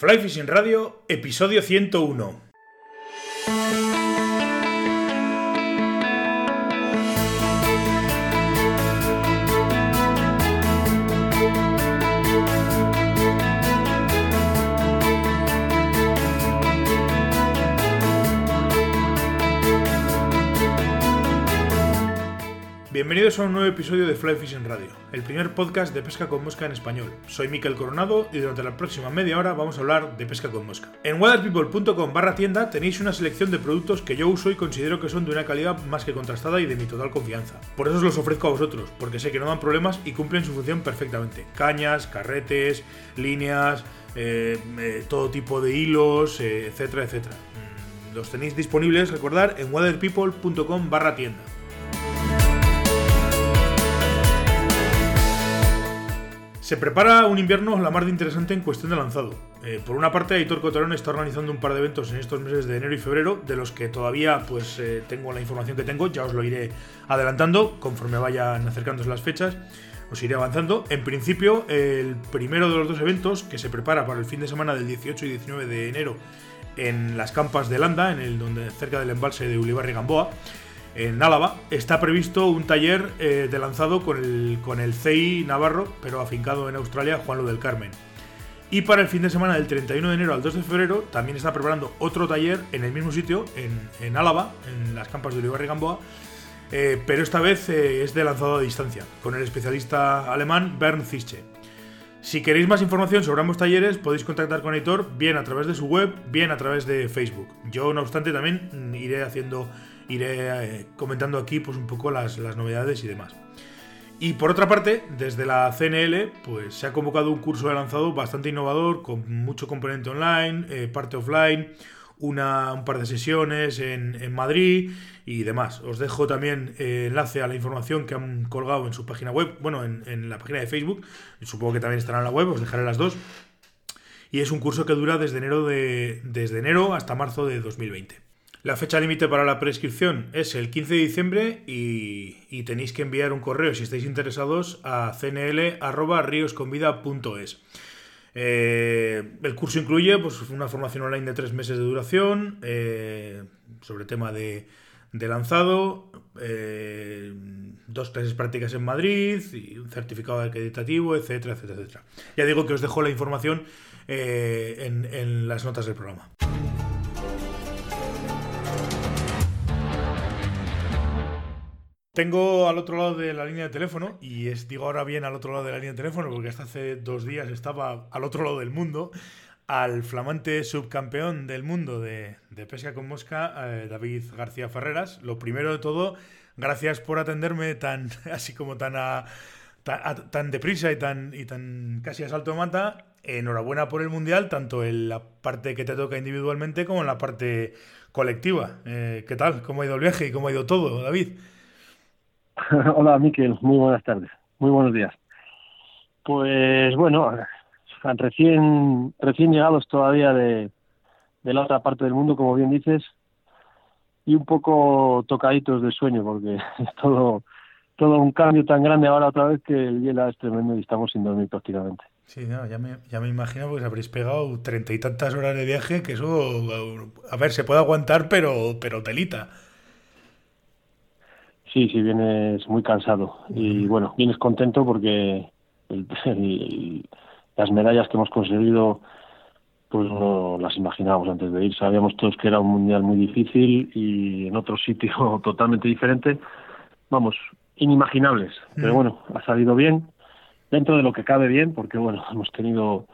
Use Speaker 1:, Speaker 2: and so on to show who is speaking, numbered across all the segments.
Speaker 1: Fly Fishing Radio, episodio 101. Bienvenidos a un nuevo episodio de Fly Fishing Radio, el primer podcast de pesca con mosca en español. Soy Miquel Coronado y durante la próxima media hora vamos a hablar de pesca con mosca. En waterpeople.com barra tienda tenéis una selección de productos que yo uso y considero que son de una calidad más que contrastada y de mi total confianza. Por eso os los ofrezco a vosotros, porque sé que no dan problemas y cumplen su función perfectamente. Cañas, carretes, líneas, eh, eh, todo tipo de hilos, eh, etcétera, etcétera. Mm, los tenéis disponibles, recordar, en waterpeople.com barra tienda. Se prepara un invierno la mar de interesante en cuestión de lanzado. Eh, por una parte, Aitor Cotarón está organizando un par de eventos en estos meses de enero y febrero, de los que todavía pues eh, tengo la información que tengo, ya os lo iré adelantando conforme vayan acercándose las fechas, os iré avanzando. En principio, el primero de los dos eventos, que se prepara para el fin de semana del 18 y 19 de enero en las campas de Landa, en el donde cerca del embalse de Ulibarri Gamboa, en Álava, está previsto un taller eh, de lanzado con el, con el CI Navarro, pero afincado en Australia, Juan Lo del Carmen. Y para el fin de semana del 31 de enero al 2 de febrero también está preparando otro taller en el mismo sitio, en, Álava, en las campas de Olivar y Gamboa, eh, pero esta vez eh, es de lanzado a distancia, con el especialista alemán Bernd Zische. Si queréis más información sobre ambos talleres, podéis contactar con Editor bien a través de su web, bien a través de Facebook. Yo, no obstante, también iré haciendo iré eh, comentando aquí pues un poco las, novedades y demás. Y por otra parte, desde la CNL, pues se ha convocado un curso de lanzado bastante innovador, con mucho componente online, eh, parte offline, una, un par de sesiones en, Madrid y demás. Os dejo también eh, enlace a la información que han colgado en su página web, bueno, en, la página de Facebook, supongo que también estará en la web, os dejaré las dos. Y es un curso que dura desde enero, de, desde enero hasta marzo de 2020. La fecha límite para la prescripción es el 15 de diciembre y, tenéis que enviar un correo si estáis interesados a cnl.riosconvida.es. Eh, el curso incluye pues, una formación online de tres meses de duración eh, sobre tema de, lanzado, eh, dos clases prácticas en Madrid y un certificado acreditativo, etcétera, etcétera, etcétera. Ya digo que os dejo la información en las notas del programa. Tengo al otro lado de la línea de teléfono, y es, digo ahora bien al otro lado de la línea de teléfono, porque hasta hace dos días estaba al otro lado del mundo, al flamante subcampeón del mundo de, pesca con mosca, eh, David García Ferreras. Lo primero de todo, gracias por atenderme tan así como tan tan, deprisa y tan, y tan casi a salto de mata. Enhorabuena por el mundial, tanto en la parte que te toca individualmente como en la parte colectiva. Eh, ¿Qué tal? ¿Cómo ha ido el viaje y cómo ha ido todo, David?
Speaker 2: Hola, Miquel. Muy buenas tardes. Muy buenos días. Pues bueno, recién, recién llegados todavía de, la otra parte del mundo, como bien dices, y un poco tocaditos de sueño, porque es todo, todo un cambio tan grande ahora otra vez que el hielo es tremendo y estamos sin dormir prácticamente.
Speaker 1: Sí, no, ya, me, ya me imagino porque habréis pegado treinta y tantas horas de viaje que eso, a ver, se puede aguantar, pero, pero telita.
Speaker 2: Sí, sí, vienes muy cansado y bueno, vienes contento porque las medallas que hemos conseguido pues no las imaginábamos antes de ir. Sabíamos todos que era un mundial muy difícil y en otro sitio totalmente diferente. Vamos, inimaginables. Pero bueno, ha salido bien, dentro de lo que cabe bien, porque bueno, hemos tenido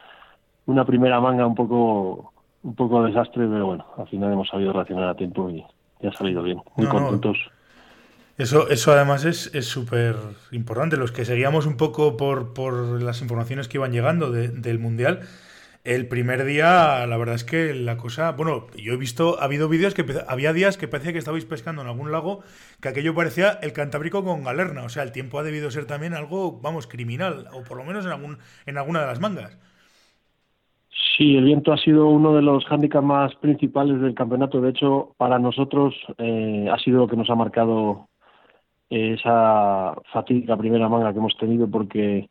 Speaker 2: una primera manga un poco un poco desastre, pero bueno, al final hemos sabido reaccionar a tiempo y, ha salido bien. Muy contentos.
Speaker 1: Eso, eso además es súper importante. Los que seguíamos un poco por, por las informaciones que iban llegando del Mundial, el primer día, la verdad es que la cosa. Bueno, yo he visto, ha habido vídeos que había días que parecía que estabais pescando en algún lago, que aquello parecía el Cantábrico con galerna. O sea, el tiempo ha debido ser también algo, vamos, criminal, o por lo menos en, algún, en alguna de las mangas.
Speaker 2: Sí, el viento ha sido uno de los hándicaps más principales del campeonato. De hecho, para nosotros eh, ha sido lo que nos ha marcado esa fatídica primera manga que hemos tenido porque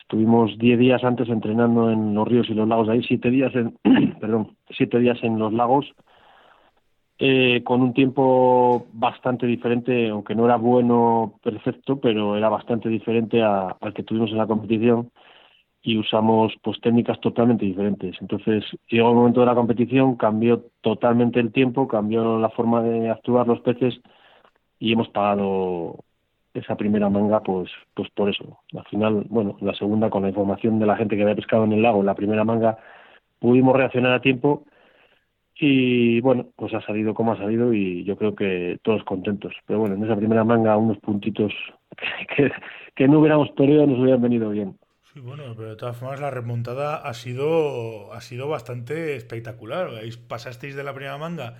Speaker 2: estuvimos 10 días antes entrenando en los ríos y los lagos ahí, 7 días en, perdón, siete días en los lagos, eh, con un tiempo bastante diferente, aunque no era bueno, perfecto, pero era bastante diferente al que tuvimos en la competición y usamos pues técnicas totalmente diferentes. Entonces llegó el momento de la competición, cambió totalmente el tiempo, cambió la forma de actuar los peces y hemos pagado esa primera manga pues pues por eso. Al final, bueno, la segunda con la información de la gente que había pescado en el lago, la primera manga pudimos reaccionar a tiempo y bueno, pues ha salido como ha salido y yo creo que todos contentos. Pero bueno, en esa primera manga unos puntitos que, que no hubiéramos perdido nos hubieran venido bien.
Speaker 1: Sí, bueno, pero de todas formas la remontada ha sido, ha sido bastante espectacular. Pasasteis de la primera manga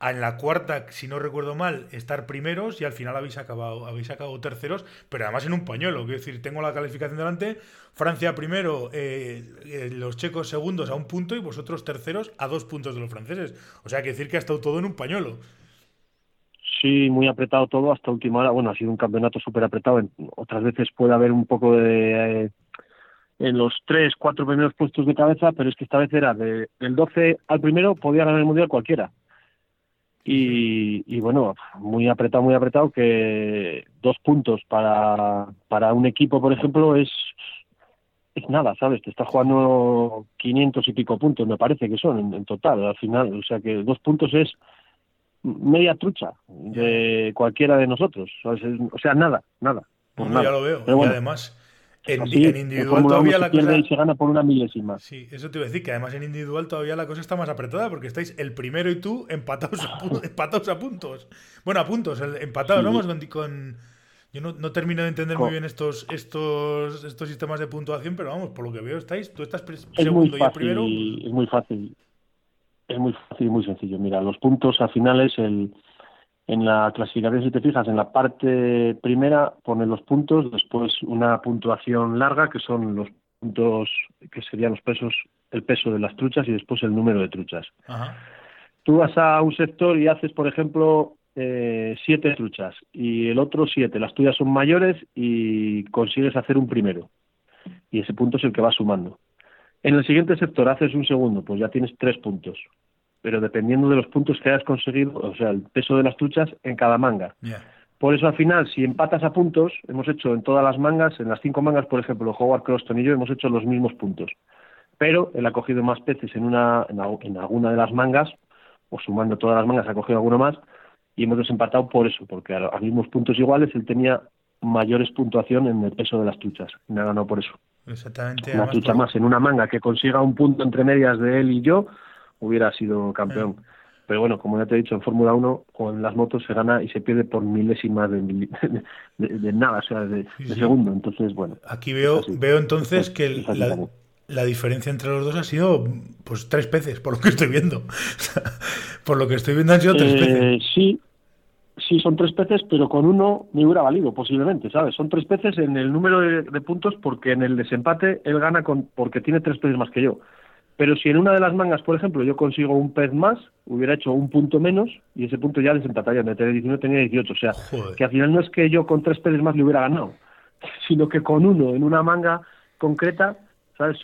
Speaker 1: en la cuarta, si no recuerdo mal, estar primeros y al final habéis acabado, habéis acabado terceros, pero además en un pañuelo. Quiero decir, tengo la calificación delante, Francia primero, eh, eh, los checos segundos a un punto y vosotros terceros a dos puntos de los franceses. O sea, quiere decir que ha estado todo en un pañuelo.
Speaker 2: Sí, muy apretado todo hasta última hora. Bueno, ha sido un campeonato súper apretado. Otras veces puede haber un poco de... Eh, en los tres, cuatro primeros puestos de cabeza, pero es que esta vez era de, del 12 al primero, podía ganar el mundial cualquiera. Y, y, bueno, muy apretado, muy apretado, que dos puntos para, para un equipo, por ejemplo, es, es nada, ¿sabes? Te está jugando 500 y pico puntos, me parece que son en, total, al final. O sea que dos puntos es media trucha de cualquiera de nosotros, ¿sabes? O sea, nada, nada.
Speaker 1: Ya lo veo. y además en, individual todavía la
Speaker 2: cosa. se gana por una milésima.
Speaker 1: Sí, eso te iba a decir, que además en individual todavía la cosa está más apretada porque estáis el primero y tú empatados a, empatados a puntos. Bueno, a puntos, empatados, vamos con, Yo no, no, termino de entender muy bien estos, estos, estos sistemas de puntuación, pero vamos, por lo que veo, estáis, tú estás segundo y el primero.
Speaker 2: Es muy fácil. Es muy fácil y muy sencillo. Mira, los puntos a finales, el en la clasificación, si te fijas, en la parte primera pone los puntos, después una puntuación larga, que son los puntos que serían los pesos, el peso de las truchas y después el número de truchas. Tú vas a un sector y haces, por ejemplo, eh, siete truchas y el otro siete. Las tuyas son mayores y consigues hacer un primero. Y ese punto es el que va sumando. En el siguiente sector haces un segundo, pues ya tienes tres puntos pero dependiendo de los puntos que hayas conseguido, o sea, el peso de las truchas en cada manga. Por eso al final, si empatas a puntos, hemos hecho en todas las mangas, en las cinco mangas, por ejemplo, Howard Croston y yo hemos hecho los mismos puntos. Pero él ha cogido más peces en, una, en, alguna de las mangas, o sumando todas las mangas ha cogido alguno más, y hemos desempatado por eso, porque a los mismos puntos iguales él tenía mayores puntuación en el peso de las truchas. Me ha ganado por eso.
Speaker 1: Exactamente.
Speaker 2: Una trucha más en una manga que consiga un punto entre medias de él y yo, hubiera sido campeón. Pero bueno, como ya te he dicho, en Fórmula 1 con las motos se gana y se pierde por milésimas de, de, nada, o sea, de, segundo. Entonces, bueno.
Speaker 1: Aquí veo, veo entonces que la, diferencia entre los dos ha sido pues tres peces, por lo que estoy viendo. por lo que estoy viendo han sido tres peces.
Speaker 2: Eh, sí, sí, son tres peces, pero con uno me hubiera valido, posiblemente, ¿sabes? Son tres peces en el número de, puntos porque en el desempate él gana con, porque tiene tres peces más que yo. Pero si en una de las mangas, por ejemplo, yo consigo un pez más, hubiera hecho un punto menos y ese punto ya desempataría. De tener 19 tenía 18. O sea, que al final no es que yo con tres peces más le hubiera ganado, sino que con uno en una manga concreta, ¿sabes?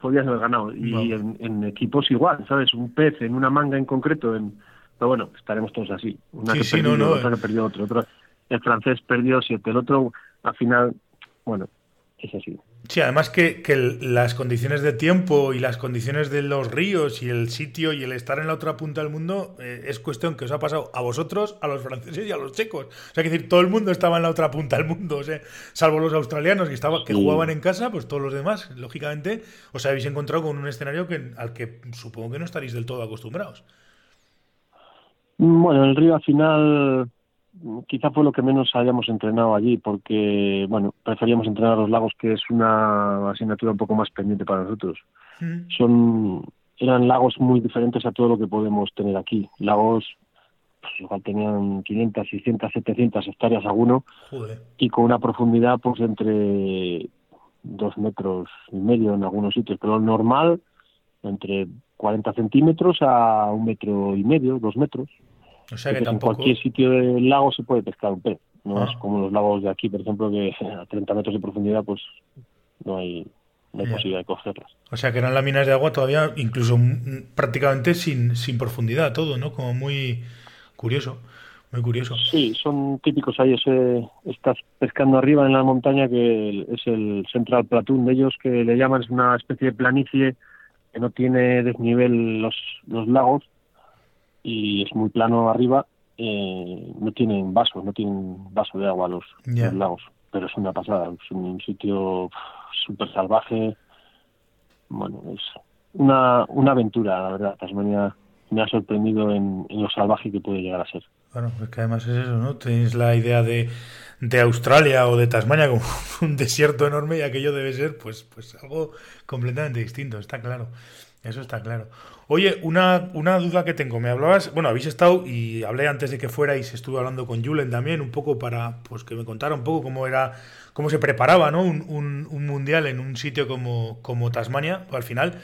Speaker 2: podías haber ganado. Y en, equipos igual, ¿sabes? Un pez en una manga en concreto. En... Pero bueno, estaremos todos así. Una que perdió, no, otra que perdió otro. otro. El francés perdió siete. El otro, al final, bueno, es así.
Speaker 1: Sí, además que, las condiciones de tiempo y las condiciones de los ríos y el sitio y el estar en la otra punta del mundo eh, es cuestión que os ha pasado a vosotros, a los franceses y a los checos. O sea, que decir, todo el mundo estaba en la otra punta del mundo, o sea, salvo los australianos que, estaba, que jugaban en casa, pues todos los demás, lógicamente, os habéis encontrado con un escenario que, al que supongo que no estaréis del todo acostumbrados.
Speaker 2: Bueno, el río al final quizá fue lo que menos hayamos entrenado allí, porque, bueno, preferíamos entrenar los lagos, que es una asignatura un poco más pendiente para nosotros. Son, eran lagos muy diferentes a todo lo que podemos tener aquí. Lagos, pues igual tenían 500, 600, 700 hectáreas alguno, y con una profundidad, pues, entre dos metros y medio en algunos sitios, pero normal, entre 40 centímetros a un metro y medio, dos metros.
Speaker 1: O sea que
Speaker 2: En cualquier sitio del lago se puede pescar un pez. No es ah. como los lagos de aquí, por ejemplo, que a 30 metros de profundidad, pues no hay, no hay posibilidad de cogerlas.
Speaker 1: O sea que eran láminas de agua todavía, incluso prácticamente sin, sin profundidad, todo, ¿no? Como muy curioso. Muy curioso.
Speaker 2: Sí, son típicos ahí. Ese, estás pescando arriba en la montaña, que es el Central Platoon de ellos, que le llaman, es una especie de planicie que no tiene desnivel los, los lagos y es muy plano arriba. Eh, no tienen vasos, no tienen vaso de agua los, los lagos, pero es una pasada. Es un sitio súper salvaje. Bueno, es una, una aventura, la verdad. Tasmania me ha sorprendido en, en lo salvaje que puede llegar a ser.
Speaker 1: Bueno, es que además es eso, ¿no? Tenéis la idea de, de Australia o de Tasmania como un desierto enorme y aquello debe ser pues, pues algo completamente distinto, está claro. Eso está claro. Oye, una, una duda que tengo. Me hablabas, bueno, habéis estado y hablé antes de que fuerais, estuve hablando con Julen también, un poco para pues que me contara un poco cómo era, cómo se preparaba, ¿no? Un, un, un mundial en un sitio como, como Tasmania. Al final,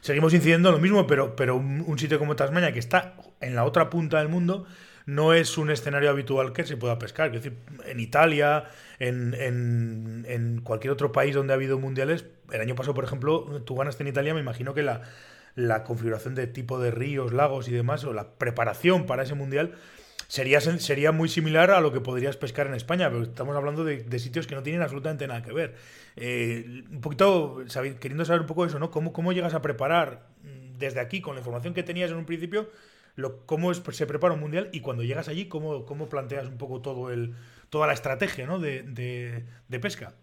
Speaker 1: seguimos incidiendo lo mismo, pero, pero un sitio como Tasmania, que está en la otra punta del mundo, no es un escenario habitual que se pueda pescar. Es decir, en Italia, en, en, cualquier otro país donde ha habido mundiales, el año pasado, por ejemplo, tú ganaste en Italia, me imagino que la, la configuración de tipo de ríos, lagos y demás, o la preparación para ese mundial, sería, sería muy similar a lo que podrías pescar en España, pero estamos hablando de, sitios que no tienen absolutamente nada que ver. Eh, un poquito, queriendo saber un poco eso, ¿no? ¿Cómo, ¿Cómo llegas a preparar mm, desde aquí, con la información que tenías en un principio, cómo se prepara un mundial y cuando llegas allí, cómo, cómo planteas un poco todo el, toda la estrategia ¿no? de, de, pesca.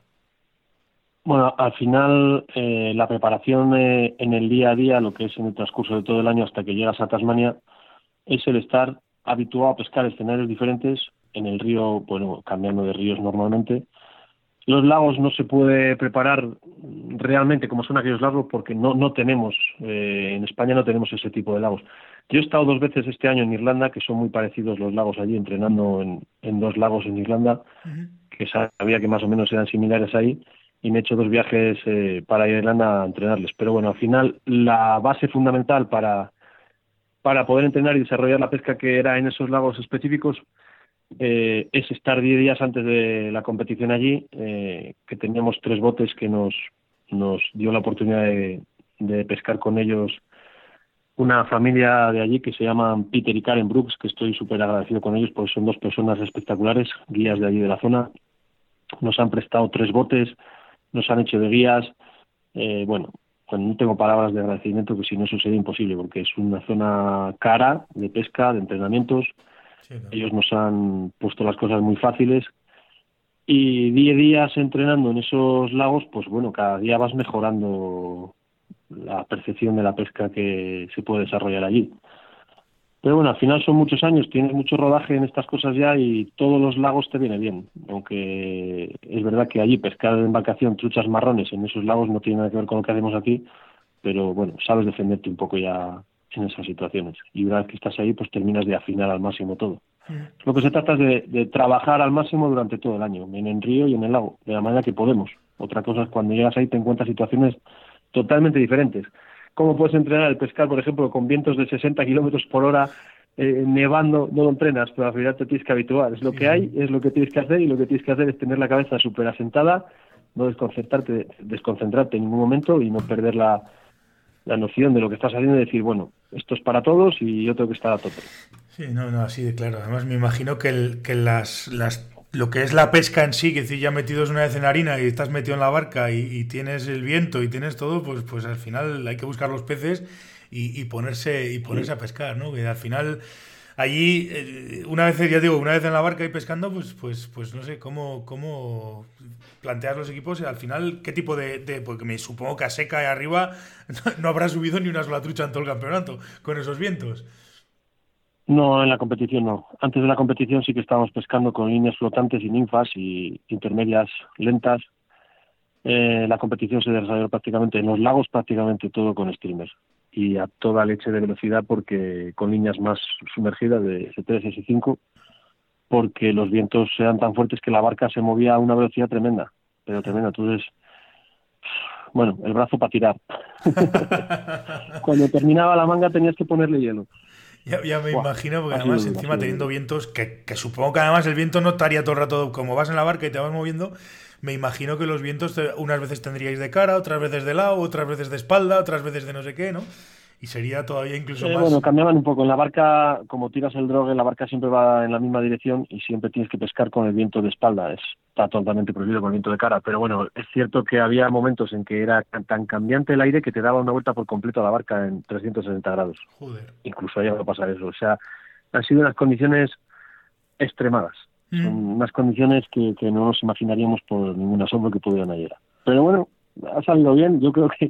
Speaker 2: Bueno, al final eh, la preparación eh, en el día a día, lo que es en el transcurso de todo el año hasta que llegas a Tasmania, es el estar habituado a pescar escenarios diferentes en el río, bueno, cambiando de ríos normalmente. Los lagos no se puede preparar realmente como son aquellos lagos porque no, no tenemos, eh, en España no tenemos ese tipo de lagos. Yo he estado dos veces este año en Irlanda, que son muy parecidos los lagos allí, entrenando en, dos lagos en Irlanda, que sabía que más o menos eran similares ahí, y me he hecho dos viajes eh, para Irlanda a entrenarles. Pero bueno, al final la base fundamental para, para poder entrenar y desarrollar la pesca que era en esos lagos específicos eh, es estar 10 días antes de la competición allí, eh, que teníamos tres botes que nos, nos dio la oportunidad de, pescar con ellos una familia de allí que se llaman Peter y Karen Brooks, que estoy súper agradecido con ellos porque son dos personas espectaculares, guías de allí de la zona. Nos han prestado tres botes, nos han hecho de guías. Eh, bueno, pues no tengo palabras de agradecimiento, que si no eso sería imposible, porque es una zona cara de pesca, de entrenamientos. Ellos nos han puesto las cosas muy fáciles. Y diez días entrenando en esos lagos, pues bueno, cada día vas mejorando la percepción de la pesca que se puede desarrollar allí. Pero bueno, al final son muchos años, tienes mucho rodaje en estas cosas ya y todos los lagos te viene bien. Aunque es verdad que allí pescar en embarcación truchas marrones en esos lagos no tiene nada que ver con lo que hacemos aquí, pero bueno, sabes defenderte un poco ya en esas situaciones. Y una vez que estás ahí, pues terminas de afinar al máximo todo. Lo que se trata es de, de, trabajar al máximo durante todo el año, en el río y en el lago, de la manera que podemos. Otra cosa es cuando llegas ahí te encuentras situaciones totalmente diferentes. ¿Cómo puedes entrenar el pescar, por ejemplo, con vientos de 60 kilómetros por hora, eh, nevando? No lo entrenas, pero al final te tienes que habituar. Es lo que hay, es lo que tienes que hacer y lo que tienes que hacer es tener la cabeza súper asentada, no desconcertarte, desconcentrarte en ningún momento y no perder la, la noción de lo que estás haciendo y decir, bueno, esto es para todos y yo tengo que estar a tope.
Speaker 1: Sí, no, no, así de claro. Además, me imagino que, el, que las, las lo que es la pesca en sí, que si ya metidos una vez en harina y estás metido en la barca y, tienes el viento y tienes todo, pues, pues al final hay que buscar los peces y, ponerse y ponerse a pescar, ¿no? Que al final allí eh, una vez ya digo una vez en la barca y pescando, pues pues pues no sé cómo cómo plantear los equipos y al final qué tipo de, porque me supongo que a seca y arriba no habrá subido ni una sola trucha en todo el campeonato con esos vientos.
Speaker 2: No, en la competición no. Antes de la competición sí que estábamos pescando con líneas flotantes y ninfas y intermedias lentas. Eh, la competición se desarrolló prácticamente en los lagos, prácticamente todo con streamers y a toda leche de velocidad porque con líneas más sumergidas de S3, S5 porque los vientos eran tan fuertes que la barca se movía a una velocidad tremenda, pero tremenda. Entonces, bueno, el brazo para tirar. Cuando terminaba la manga tenías que ponerle hielo.
Speaker 1: Ya, me imagino, porque además encima teniendo vientos, que, supongo que además el viento no estaría todo el rato como vas en la barca y te vas moviendo, me imagino que los vientos unas veces tendríais de cara, otras veces de lado, otras veces de espalda, otras veces de no sé qué, ¿no? Y sería todavía incluso más.
Speaker 2: Bueno, cambiaban un poco. En la barca, como tiras el drogue, la barca siempre va en la misma dirección y siempre tienes que pescar con el viento de espalda. Está totalmente prohibido con el viento de cara. Pero bueno, es cierto que había momentos en que era tan cambiante el aire que te daba una vuelta por completo a la barca en 360 grados.
Speaker 1: Joder.
Speaker 2: Incluso ahí va a pasar eso. O sea, han sido unas condiciones extremadas. Mm. Son unas condiciones que, que no nos imaginaríamos por ningún asombro que pudieran ayer. Pero bueno, ha salido bien. Yo creo que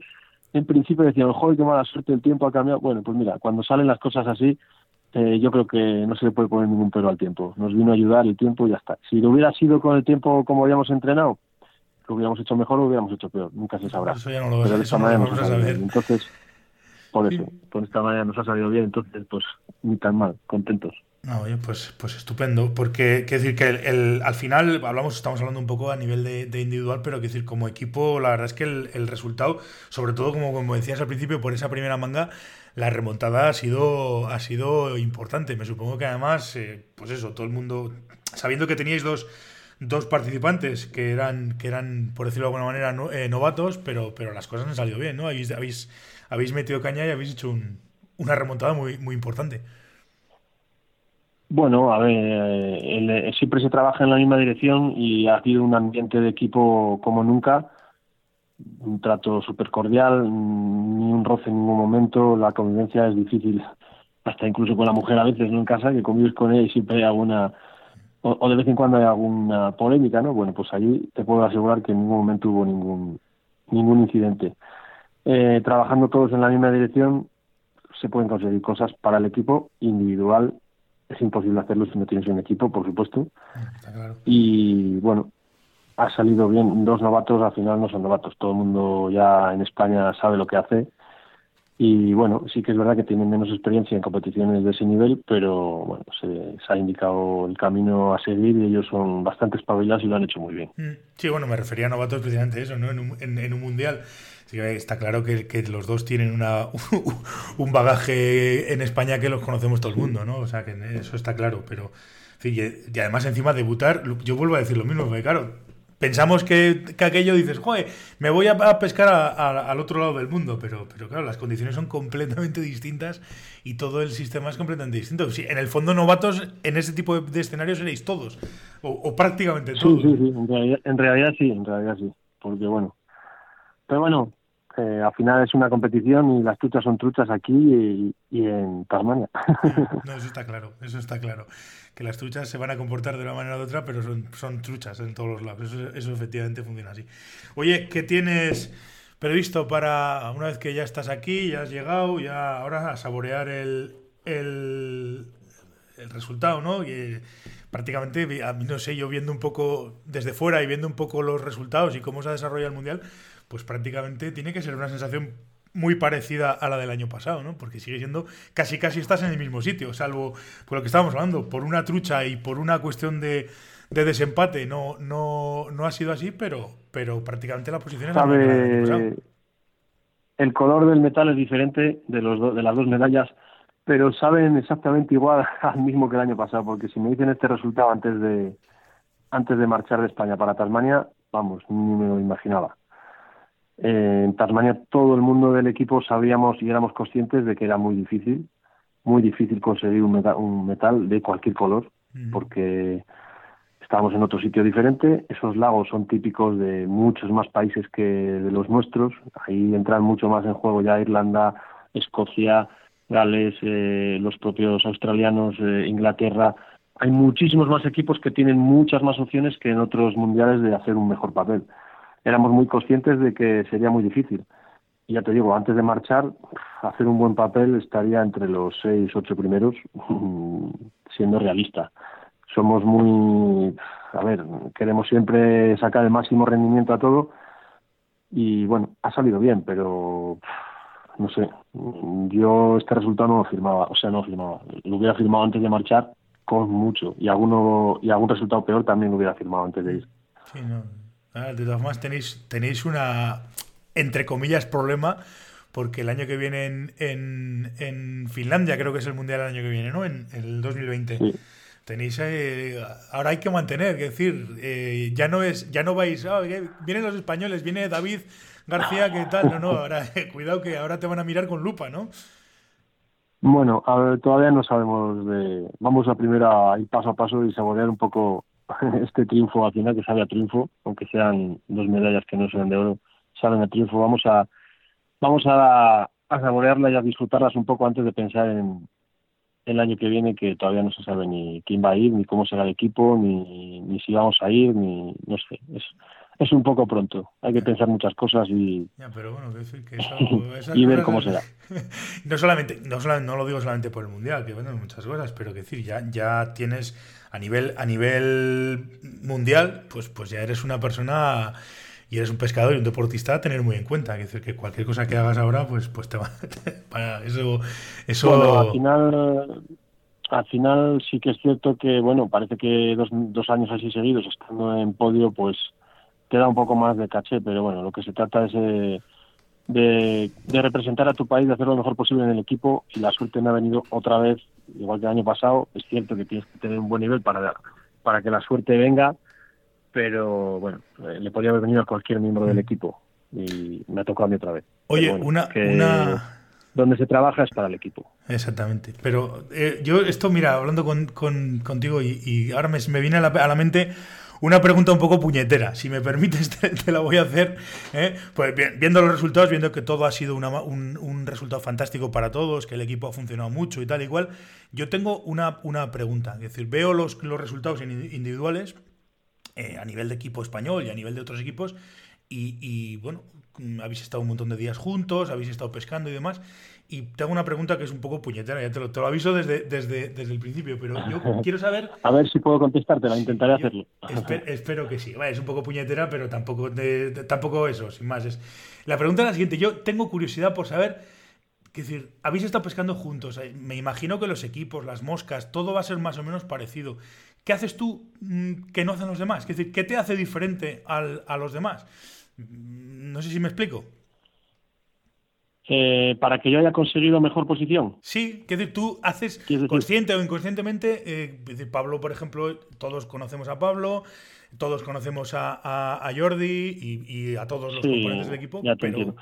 Speaker 2: en principio decían, joder, qué mala suerte, el tiempo ha cambiado. Bueno, pues mira, cuando salen las cosas así, eh, yo creo que no se le puede poner ningún pero al tiempo. Nos vino a ayudar el tiempo y ya está. Si lo hubiera sido con el tiempo como habíamos entrenado, lo hubiéramos hecho mejor o lo hubiéramos hecho peor. Nunca se sabrá.
Speaker 1: Eso ya no lo, pero de esta manera nos ha
Speaker 2: salido bien. Entonces, por eso, por esta manera nos ha salido bien. Entonces, pues ni tan mal, contentos.
Speaker 1: No, oye, pues, pues estupendo, porque quiero decir que el, al final hablamos, estamos hablando un poco a nivel de, individual, pero quiero decir, como equipo, la verdad es que el, resultado, sobre todo como, como decías al principio, por esa primera manga, la remontada ha sido, ha sido importante. Me supongo que además, eh, pues eso, todo el mundo, sabiendo que teníais dos, dos participantes que eran, que eran, por decirlo de alguna manera, eh, novatos, pero, pero las cosas han salido bien, ¿no? Habéis, habéis, habéis metido caña y habéis hecho una remontada muy, muy importante.
Speaker 2: Bueno, a ver, eh, siempre se trabaja en la misma dirección y ha sido un ambiente de equipo como nunca, un trato súper cordial, ni un roce en ningún momento, la convivencia es difícil, hasta incluso con la mujer a veces, ¿no? En casa, que convives con ella y siempre hay alguna, o, de vez en cuando hay alguna polémica, ¿no? Bueno, pues allí te puedo asegurar que en ningún momento hubo ningún, ningún incidente. Eh, trabajando todos en la misma dirección, se pueden conseguir cosas para el equipo individual es imposible hacerlo si no tienes un equipo, por supuesto. Y bueno, ha salido bien. Dos novatos al final no son novatos. Todo el mundo ya en España sabe lo que hace. Y bueno, sí que es verdad que tienen menos experiencia en competiciones de ese nivel, pero bueno, se, ha indicado el camino a seguir y ellos son bastante espabilados y lo han hecho muy bien. Mm.
Speaker 1: Sí, bueno, me refería a novatos precisamente eso, ¿no? En un, en un mundial está claro que, los dos tienen una, un bagaje en España que los conocemos todo el mundo, ¿no? O sea, que eso está claro, pero... y además encima debutar, yo vuelvo a decir lo mismo, porque claro, pensamos que, aquello dices, joder, me voy a, pescar al otro lado del mundo, pero, pero claro, las condiciones son completamente distintas y todo el sistema es completamente distinto. en el fondo, novatos en ese tipo de, escenarios seréis todos, o, prácticamente todos.
Speaker 2: Sí, sí, sí, en realidad, en realidad sí, en realidad sí, porque bueno, pero bueno, eh, al final es una competición y las truchas son truchas aquí y, en Tasmania.
Speaker 1: no, eso está claro, eso está claro. Que las truchas se van a comportar de una manera u otra, pero son, truchas en todos los lados. Eso, efectivamente funciona así. Oye, ¿qué tienes previsto para una vez que ya estás aquí, ya has llegado, ya ahora a saborear el, el, el resultado, ¿no? Y, prácticamente, a mí no sé, yo viendo un poco desde fuera y viendo un poco los resultados y cómo se ha desarrollado el Mundial, pues prácticamente tiene que ser una sensación muy parecida a la del año pasado, ¿no? Porque sigue siendo casi casi estás en el mismo sitio, salvo por lo que estábamos hablando, por una trucha y por una cuestión de, desempate no, no, no ha sido así, pero, pero prácticamente la posición es la
Speaker 2: misma. El color del metal es diferente de, los de las dos medallas, pero saben exactamente igual al mismo que el año pasado, porque si me dicen este resultado antes de antes de marchar de España para Tasmania, vamos, ni me lo imaginaba. Eh, en Tasmania todo el mundo del equipo sabíamos y éramos conscientes de que era muy difícil, muy difícil conseguir un metal, un metal de cualquier color, porque estábamos en otro sitio diferente. Esos lagos son típicos de muchos más países que de los nuestros. Ahí entran mucho más en juego ya Irlanda, Escocia, Gales, eh, los propios australianos, eh, Inglaterra. Hay muchísimos más equipos que tienen muchas más opciones que en otros mundiales de hacer un mejor papel éramos muy conscientes de que sería muy difícil. Y ya te digo, antes de marchar, hacer un buen papel estaría entre los seis, ocho primeros, siendo realista. Somos muy, a ver, queremos siempre sacar el máximo rendimiento a todo y bueno, ha salido bien, pero no sé, yo este resultado no lo firmaba, o sea, no lo firmaba. Lo hubiera firmado antes de marchar con mucho y alguno y algún resultado peor también lo hubiera firmado antes de ir.
Speaker 1: Sí, no, Ah, de todas formas, tenéis, tenéis una, entre comillas, problema, porque el año que viene en, en, Finlandia, creo que es el Mundial el año que viene, ¿no? En, el 2020. tenéis eh, ahora hay que mantener, es decir, eh, ya no es, ya no vais, ah, vienen los españoles, viene David García, ¿qué tal? No, no, ahora cuidado que ahora te van a mirar con lupa, ¿no?
Speaker 2: Bueno, todavía no sabemos de, vamos a primero ir paso a paso y saborear un poco este triunfo al final que sabe a triunfo, aunque sean dos medallas que no sean de oro, saben a triunfo. Vamos a vamos a, saborearlas y a disfrutarlas un poco antes de pensar en, el año que viene que todavía no se sabe ni quién va a ir, ni cómo será el equipo, ni, ni si vamos a ir, ni no sé. Es, es un poco pronto. Hay que pensar muchas cosas y,
Speaker 1: pero bueno, que
Speaker 2: eso, y ver cómo será.
Speaker 1: no solamente, no solamente, no lo digo solamente por el mundial, que bueno, muchas cosas, pero que decir, ya, ya tienes a nivel, a nivel mundial, pues, pues ya eres una persona y eres un pescador y un deportista a tener muy en cuenta. Es decir, que cualquier cosa que hagas ahora, pues, pues te va. para eso, eso...
Speaker 2: al final, al final sí que es cierto que, bueno, parece que dos, dos años así seguidos estando en podio, pues te da un poco más de caché, pero bueno, lo que se trata es de, de, representar a tu país, de hacer lo mejor posible en el equipo y la suerte me ha venido otra vez, igual que el año pasado. Es cierto que tienes que tener un buen nivel para, para que la suerte venga pero bueno, eh, le podría haber venido a cualquier miembro del mm. equipo y me ha tocado a mí otra vez.
Speaker 1: Oye, una, una...
Speaker 2: Donde se trabaja es para el equipo.
Speaker 1: Exactamente. Pero eh, yo esto, mira, hablando con, con, contigo y, ahora me, me viene a la, a la, mente una pregunta un poco puñetera. Si me permites, te, la voy a hacer. ¿eh? Pues viendo los resultados, viendo que todo ha sido un, un, resultado fantástico para todos, que el equipo ha funcionado mucho y tal y yo tengo una, una pregunta. Decir, veo los, los resultados individuales eh, a nivel de equipo español y a nivel de otros equipos. Y, bueno, mm, habéis estado un montón de días juntos, habéis estado pescando y demás. Y tengo una pregunta que es un poco puñetera, ya te lo, te lo aviso desde, desde, desde el principio, pero yo quiero saber...
Speaker 2: A ver si puedo contestártela, intentaré hacerlo.
Speaker 1: espero que sí. es un poco puñetera, pero tampoco, tampoco eso, sin más. Es... La pregunta es la siguiente, yo tengo curiosidad por saber... Es decir, habéis estado pescando juntos. Eh, me imagino que los equipos, las moscas, todo va a ser más o menos parecido. ¿Qué haces tú mm, que no hacen los demás? Es decir, ¿qué te hace diferente a los demás? Mm, no sé si me explico.
Speaker 2: Eh, para que yo haya conseguido mejor posición.
Speaker 1: Sí, que decir, tú haces consciente o inconscientemente, eh, Pablo, por ejemplo, todos conocemos a Pablo, todos conocemos a, Jordi y, a todos los componentes del equipo. pero...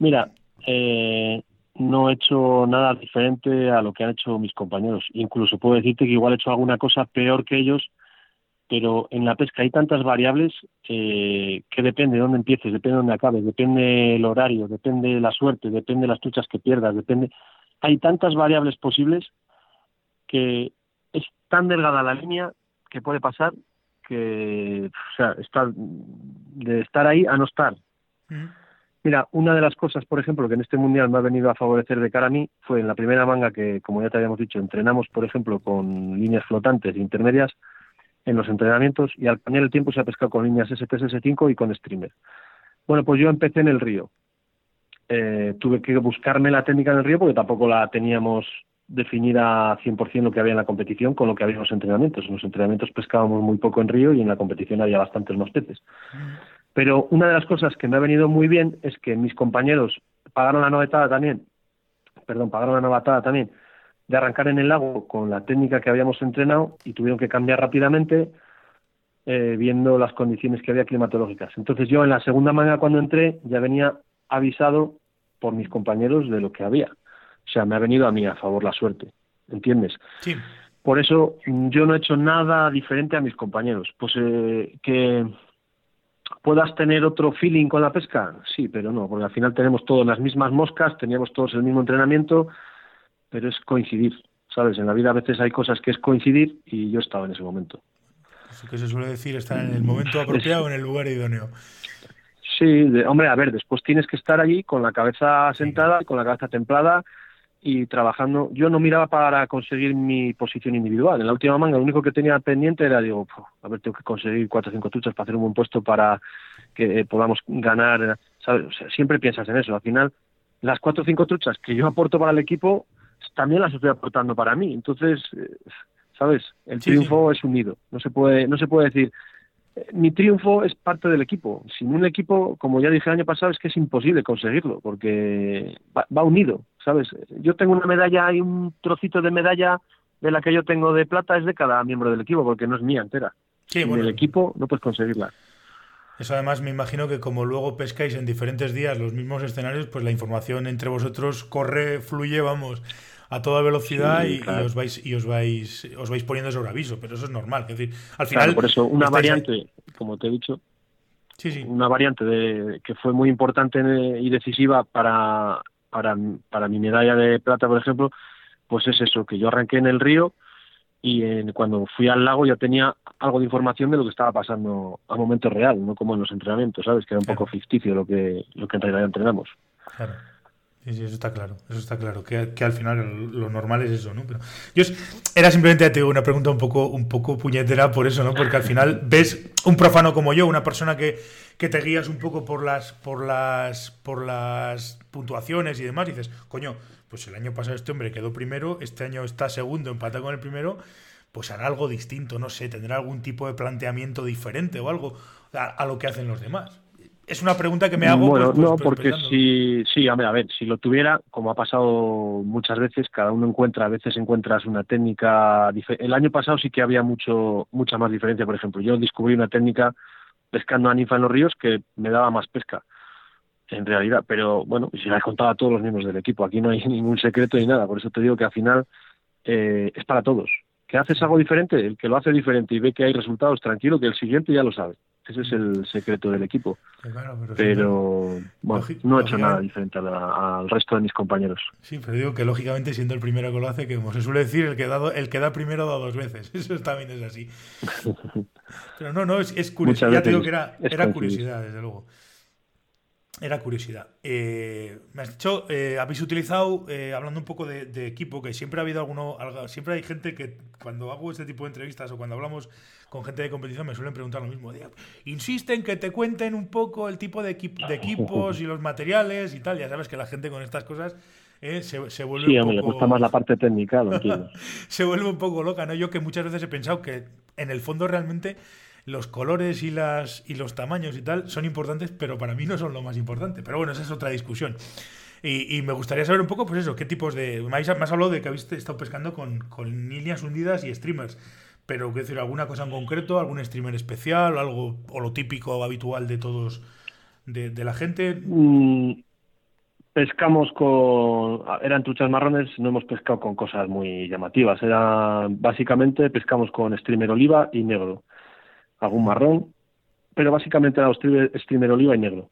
Speaker 2: Mira, eh, no he hecho nada diferente a lo que han hecho mis compañeros. Incluso puedo decirte que igual he hecho alguna cosa peor que ellos, pero en la pesca hay tantas variables eh, que depende de dónde empieces, depende de dónde acabes, depende el horario, depende la suerte, depende las truchas que pierdas, depende. Hay tantas variables posibles que es tan delgada la línea que puede pasar que, o sea, estar, de estar ahí a no estar. Mira, una de las cosas, por ejemplo, que en este mundial me ha venido a favorecer de cara a mí fue en la primera manga que, como ya te habíamos dicho, entrenamos, por ejemplo, con líneas flotantes intermedias en los entrenamientos y al cambiar el tiempo se ha pescado con líneas STS, S5 y con streamer. Bueno, pues yo empecé en el río. Eh, tuve que buscarme la técnica en río porque tampoco la teníamos definida 100% lo que había en la competición con lo que había en los entrenamientos. En los entrenamientos pescábamos muy poco en río y en la competición había bastantes más peces. Pero una de las cosas que me ha venido muy bien es que mis compañeros pagaron la novatada también, perdón, pagaron la novatada también de arrancar en el lago con la técnica que habíamos entrenado y tuvieron que cambiar rápidamente eh, viendo las condiciones que había climatológicas. Entonces yo en la segunda manga cuando entré ya venía avisado por mis compañeros de lo que había. O sea, me ha venido a mí a favor la suerte, ¿entiendes?
Speaker 1: Sí.
Speaker 2: Por eso yo no he hecho nada diferente a mis compañeros. Pues eh, que ¿Puedas tener otro feeling con la pesca? Sí, pero no, porque al final tenemos todas las mismas moscas, teníamos todos el mismo entrenamiento, pero es coincidir, ¿sabes? En la vida a veces hay cosas que es coincidir y yo estaba en ese momento.
Speaker 1: Eso que se suele decir, estar en el momento apropiado, en el lugar idóneo.
Speaker 2: Sí, hombre, a ver, después tienes que estar allí con la cabeza sentada, con la cabeza templada y trabajando. Yo no miraba para conseguir mi posición individual. En la última manga lo único que tenía pendiente era, digo, a ver, tengo que conseguir cuatro o cinco truchas para hacer un buen puesto para que eh, podamos ganar. ¿sabes? siempre piensas en eso. Al final, las cuatro o cinco truchas que yo aporto para el equipo, también las estoy aportando para mí. Entonces, eh, ¿sabes? El triunfo es unido. No se puede, no se puede decir, mi triunfo es parte del equipo. Sin un equipo, como ya dije el año pasado, es que es imposible conseguirlo, porque va, unido, ¿sabes? Yo tengo una medalla y un trocito de medalla de la que yo tengo de plata es de cada miembro del equipo, porque no es mía entera. Sí, en el equipo no puedes conseguirla.
Speaker 1: Eso además me imagino que como luego pescáis en diferentes días los mismos escenarios, pues la información entre vosotros corre, fluye, vamos, a toda velocidad y, os vais y os vais os vais poniendo sobre aviso, pero eso es normal, es decir, al final
Speaker 2: por eso una variante, como te he dicho, sí, sí. una variante de que fue muy importante y decisiva para para para mi medalla de plata, por ejemplo, pues es eso, que yo arranqué en el río y cuando fui al lago ya tenía algo de información de lo que estaba pasando a momento real, no como en los entrenamientos, ¿sabes? Que era un poco ficticio lo que, lo que en realidad entrenamos.
Speaker 1: Claro. Sí, sí, eso está claro, eso está claro, que, que al final lo normal es eso, ¿no? Pero yo era simplemente te una pregunta un poco, un poco puñetera por eso, ¿no? Porque al final ves un profano como yo, una persona que, que te guías un poco por las, por las, por las puntuaciones y demás, y dices, coño, pues el año pasado este hombre quedó primero, este año está segundo, empata con el primero, pues hará algo distinto, no sé, tendrá algún tipo de planteamiento diferente o algo a, lo que hacen los demás. Es una pregunta que me hago.
Speaker 2: Bueno, pues, pues, no, porque si, sí, a ver, a ver, si lo tuviera, como ha pasado muchas veces, cada uno encuentra, a veces encuentras una técnica. El año pasado sí que había mucho, mucha más diferencia, por ejemplo. Yo descubrí una técnica pescando a ninfa en los ríos que me daba más pesca en realidad, pero bueno, si la he contado a todos los miembros del equipo, aquí no hay ningún secreto ni nada, por eso te digo que al final eh, es para todos. ¿Que haces algo diferente? El que lo hace diferente y ve que hay resultados, tranquilo, que el siguiente ya lo sabe. Ese es el secreto del equipo. pero, bueno, no he hecho nada diferente al resto de mis compañeros.
Speaker 1: Sí, pero digo que lógicamente siendo el primero que lo hace, que como se suele decir, el que, dado, el que da primero da dos veces. Eso también es así. pero no, no, es, curiosidad. Ya te digo que era, era curiosidad, desde luego. Era curiosidad. Eh, me has dicho, eh, habéis utilizado, eh, hablando un poco de, equipo, que siempre ha habido alguno, siempre hay gente que cuando hago este tipo de entrevistas o cuando hablamos con gente de competición me suelen preguntar lo mismo. insisten que te cuenten un poco el tipo de, de equipos y los materiales y tal. Ya sabes que la gente con estas cosas se, se, vuelve
Speaker 2: sí, un poco... gusta más la parte técnica, lo
Speaker 1: se vuelve un poco loca, ¿no? Yo que muchas veces he pensado que en el fondo realmente los colores y, las, y los tamaños y tal son importantes, pero para mí no son lo más importante. Pero bueno, esa es otra discusión. Y, me gustaría saber un poco, pues eso, qué tipos de... Me has, hablado de que habéis estado pescando con, con líneas hundidas y streamers. Pero, quiero decir, ¿alguna cosa en concreto? ¿Algún streamer especial? ¿Algo o lo típico o habitual de todos, de, la gente?
Speaker 2: Mm, pescamos con... Eran truchas marrones, no hemos pescado con cosas muy llamativas. Era, básicamente, pescamos con streamer oliva y negro algún marrón, pero básicamente era streamer oliva y negro.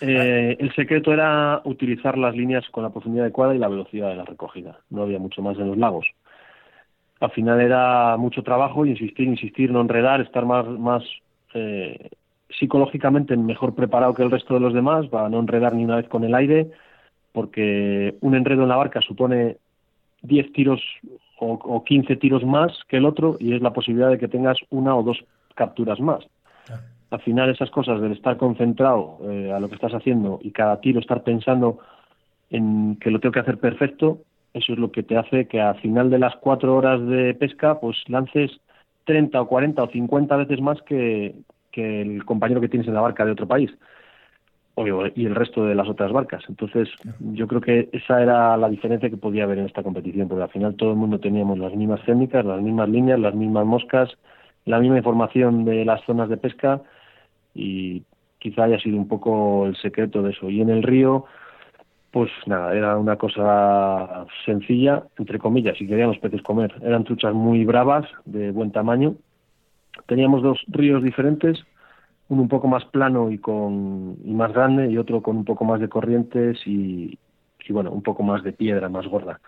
Speaker 2: Eh, el secreto era utilizar las líneas con la profundidad adecuada y la velocidad de la recogida. No había mucho más en los lagos. Al final era mucho trabajo, insistir, insistir, no enredar, estar más, más eh, psicológicamente mejor preparado que el resto de los demás para no enredar ni una vez con el aire, porque un enredo en la barca supone 10 tiros o, 15 tiros más que el otro y es la posibilidad de que tengas una o dos capturas más. Al final esas cosas del estar concentrado eh, a lo que estás haciendo y cada tiro estar pensando en que lo tengo que hacer perfecto, eso es lo que te hace que al final de las cuatro horas de pesca pues lances 30 o 40 o 50 veces más que, que el compañero que tienes en la barca de otro país y el resto de las otras barcas. Entonces, yo creo que esa era la diferencia que podía haber en esta competición, porque al final todo el mundo teníamos las mismas técnicas, las mismas líneas, las mismas moscas, la misma información de las zonas de pesca y quizá haya sido un poco el secreto de eso. Y en el río, pues nada, era una cosa sencilla, entre comillas, si queríamos peces comer. Eran truchas muy bravas, de buen tamaño. Teníamos dos ríos diferentes, uno un poco más plano y con y más grande y otro con un poco más de corrientes y, y bueno un poco más de piedra más gorda.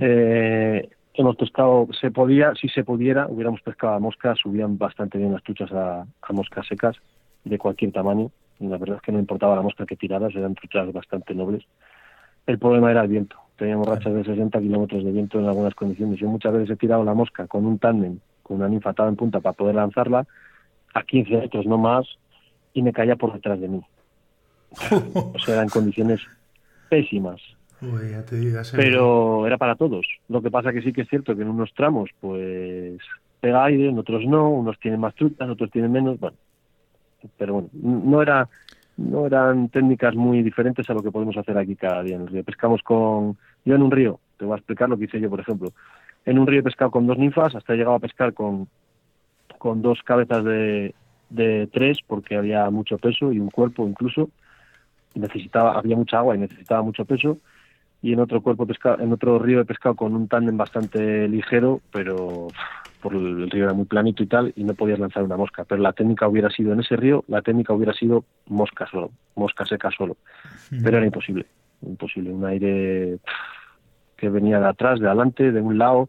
Speaker 2: Eh, hemos pescado se podía si se pudiera hubiéramos pescado a moscas subían bastante bien las truchas a, moscas secas de cualquier tamaño. La verdad es que no importaba la mosca que tiraras eran truchas bastante nobles. El problema era el viento. Teníamos rachas de 60 kilómetros de viento en algunas condiciones. Yo muchas veces he tirado la mosca con un tándem con una ninfa atada en punta para poder lanzarla a 15 metros, no más, y me caía por detrás de mí. o sea, eran condiciones pésimas.
Speaker 1: ¿eh?
Speaker 2: Pero era para todos. Lo que pasa que sí que es cierto que en unos tramos, pues pega aire, en otros no, unos tienen más trutas, otros tienen menos, bueno. Pero bueno, no era no eran técnicas muy diferentes a lo que podemos hacer aquí cada día en el río. Pescamos con yo en un río, te voy a explicar lo que hice yo, por ejemplo. en un río he pescado con dos ninfas, hasta he llegado a pescar con, con dos cabezas de, de tres porque había mucho peso y un cuerpo incluso. necesitaba, había mucha agua y necesitaba mucho peso. Y en otro cuerpo pescado, en otro río he pescado con un tándem bastante ligero, pero por el río era muy planito y tal, y no podías lanzar una mosca. Pero la técnica hubiera sido en ese río, la técnica hubiera sido mosca solo, mosca seca solo. Pero era imposible, imposible. Un aire que venía de atrás, de adelante, de un lado,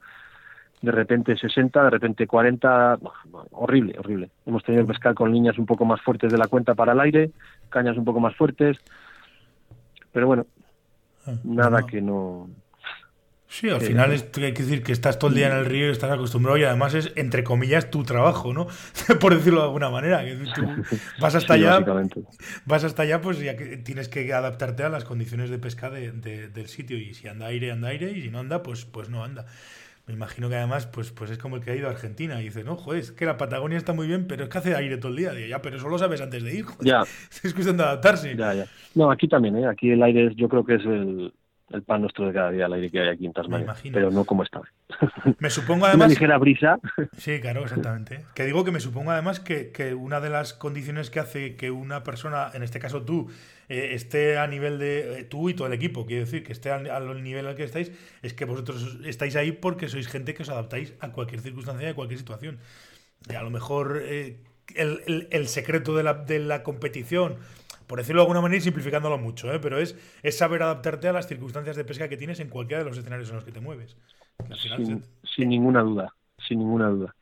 Speaker 2: de repente 60, de repente 40, horrible, horrible. Hemos tenido que pescar con líneas un poco más fuertes de la cuenta para el aire, cañas un poco más fuertes, pero bueno, ah, nada que no...
Speaker 1: Sí, al final es, hay que decir que estás todo el día en el río y estás acostumbrado y además es, entre comillas, tu trabajo, ¿no? Por decirlo de alguna manera. Que vas hasta allá, vas hasta allá, pues ya que tienes que adaptarte a las condiciones de pesca de, del sitio y si anda aire, anda aire y si no anda, pues, pues no anda. Me imagino que además, pues, pues es como el que ha ido a Argentina y dice, no, joder, es que la Patagonia está muy bien, pero es que hace aire todo el día. ya, pero eso lo sabes antes de ir,
Speaker 2: Ya.
Speaker 1: Es cuestión de adaptarse.
Speaker 2: Ya, ya. No, aquí también, ¿eh? Aquí el aire yo creo que es el, el pan nuestro de cada día, el aire que hay aquí en Tasmania. Pero no como esta
Speaker 1: Me supongo además.
Speaker 2: Una ligera brisa.
Speaker 1: Sí, claro, exactamente. Que digo que me supongo además que, que, una de las condiciones que hace que una persona, en este caso tú, eh, esté a nivel de. Eh, tú y todo el equipo, quiero decir, que esté al, nivel al que estáis, es que vosotros estáis ahí porque sois gente que os adaptáis a cualquier circunstancia y a cualquier situación. Y a lo mejor eh, el, el, el, secreto de la, de la competición por decirlo de alguna manera y simplificándolo mucho, ¿eh? pero es, es saber adaptarte a las circunstancias de pesca que tienes en cualquiera de los escenarios en los que te mueves.
Speaker 2: Sin, ninguna duda, sin ninguna duda,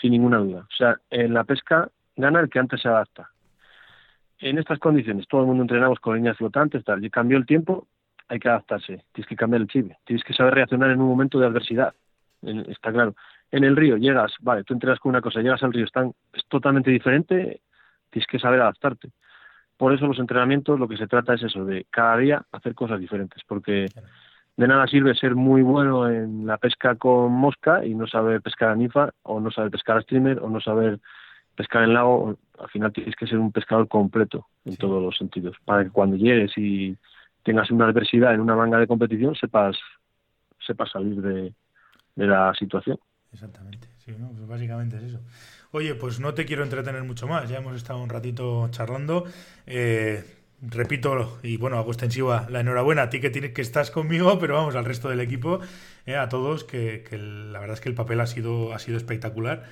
Speaker 2: sin ninguna duda. O sea, en la pesca gana el que antes se adapta. En estas condiciones, todo el mundo entrenamos con líneas flotantes, tal, y cambió el tiempo, hay que adaptarse, tienes que cambiar el chip, tienes que saber reaccionar en un momento de adversidad, está claro. En el río llegas, vale, tú entrenas con una cosa, llegas al río, están, es totalmente diferente, tienes que saber adaptarte por eso los entrenamientos lo que se trata es eso, de cada día hacer cosas diferentes, porque de nada sirve ser muy bueno en la pesca con mosca y no saber pescar a ninfa, o no saber pescar a streamer, o no saber pescar en lago, al final tienes que ser un pescador completo en todos los sentidos, para que cuando llegues y tengas una adversidad en una manga de competición sepas, sepas salir de, de la situación.
Speaker 1: Exactamente, sí, ¿no? Pues básicamente es eso. Oye, pues no te quiero entretener mucho más, ya hemos estado un ratito charlando. Eh, repito, y bueno, hago extensiva la enhorabuena a ti que, tienes, que estás conmigo, pero vamos, al resto del equipo, eh, a todos, que, la verdad es que el papel ha sido, ha sido espectacular.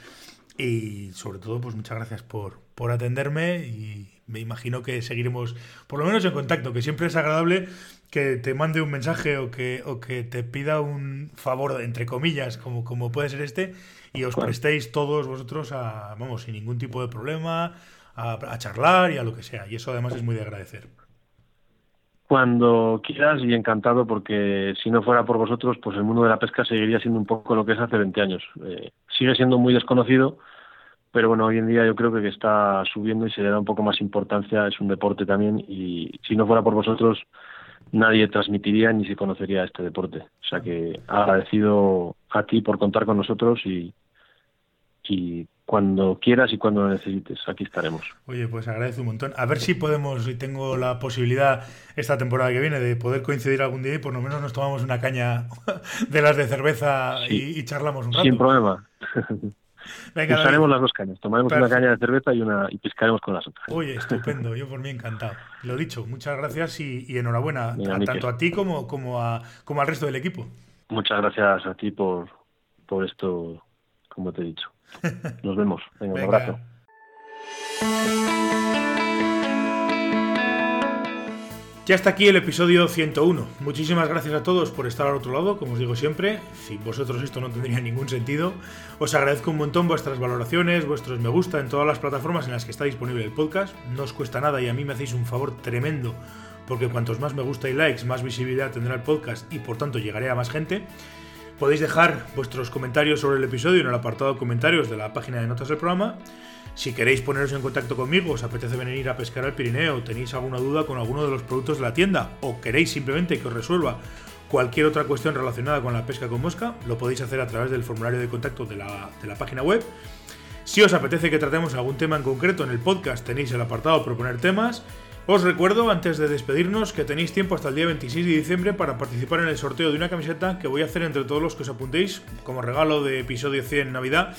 Speaker 1: Y sobre todo, pues muchas gracias por, por atenderme y me imagino que seguiremos por lo menos en contacto, que siempre es agradable que te mande un mensaje o que, o que te pida un favor, entre comillas, como, como puede ser este, y os prestéis todos vosotros a, vamos, sin ningún tipo de problema, a, charlar y a lo que sea. Y eso además es muy de agradecer.
Speaker 2: Cuando quieras y encantado, porque si no fuera por vosotros, pues el mundo de la pesca seguiría siendo un poco lo que es hace 20 años. Eh, sigue siendo muy desconocido, pero bueno, hoy en día yo creo que está subiendo y se le da un poco más importancia, es un deporte también, y si no fuera por vosotros, nadie transmitiría ni se conocería este deporte. O sea que agradecido a ti por contar con nosotros y, y cuando quieras y cuando lo necesites, aquí estaremos.
Speaker 1: Oye, pues agradezco un montón. A ver si podemos, y tengo la posibilidad esta temporada que viene de poder coincidir algún día y por lo menos nos tomamos una caña de las de cerveza y, charlamos un rato.
Speaker 2: Sin problema. Venga, Usaremos las dos cañas, tomaremos una caña de cerveza y una y pescaremos con las otras.
Speaker 1: Oye, estupendo, yo por mí encantado. Lo dicho, muchas gracias y, enhorabuena, tanto a ti como, como, a, como al resto del equipo.
Speaker 2: Muchas gracias a ti por, por esto, como te he dicho. Nos vemos. Venga, un abrazo.
Speaker 1: Ya está aquí el episodio 101. Muchísimas gracias a todos por estar al otro lado, como os digo siempre. Sin vosotros esto no tendría ningún sentido. Os agradezco un montón vuestras valoraciones, vuestros me gusta en todas las plataformas en las que está disponible el podcast. No os cuesta nada y a mí me hacéis un favor tremendo, porque cuantos más me gusta y likes, más visibilidad tendrá el podcast y por tanto llegaré a más gente. Podéis dejar vuestros comentarios sobre el episodio en el apartado de comentarios de la página de notas del programa. Si queréis poneros en contacto conmigo, os apetece venir a pescar al Pirineo, tenéis alguna duda con alguno de los productos de la tienda o queréis simplemente que os resuelva cualquier otra cuestión relacionada con la pesca con mosca, lo podéis hacer a través del formulario de contacto de la, de la página web. Si os apetece que tratemos algún tema en concreto en el podcast, tenéis el apartado proponer temas Os recuerdo, antes de despedirnos, que tenéis tiempo hasta el día 26 de diciembre para participar en el sorteo de una camiseta que voy a hacer entre todos los que os apuntéis como regalo de episodio 100 Navidad.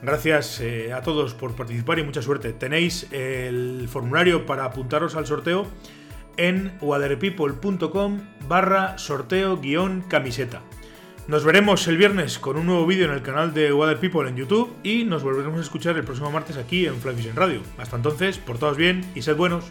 Speaker 1: Gracias eh, a todos por participar y mucha suerte. Tenéis el formulario para apuntaros al sorteo en waterpeople.com barra sorteo guion camiseta. Nos veremos el viernes con un nuevo vídeo en el canal de Water People en YouTube y nos volveremos a escuchar el próximo martes aquí en Fly Fishing Radio. Hasta entonces, por todos bien y sed buenos.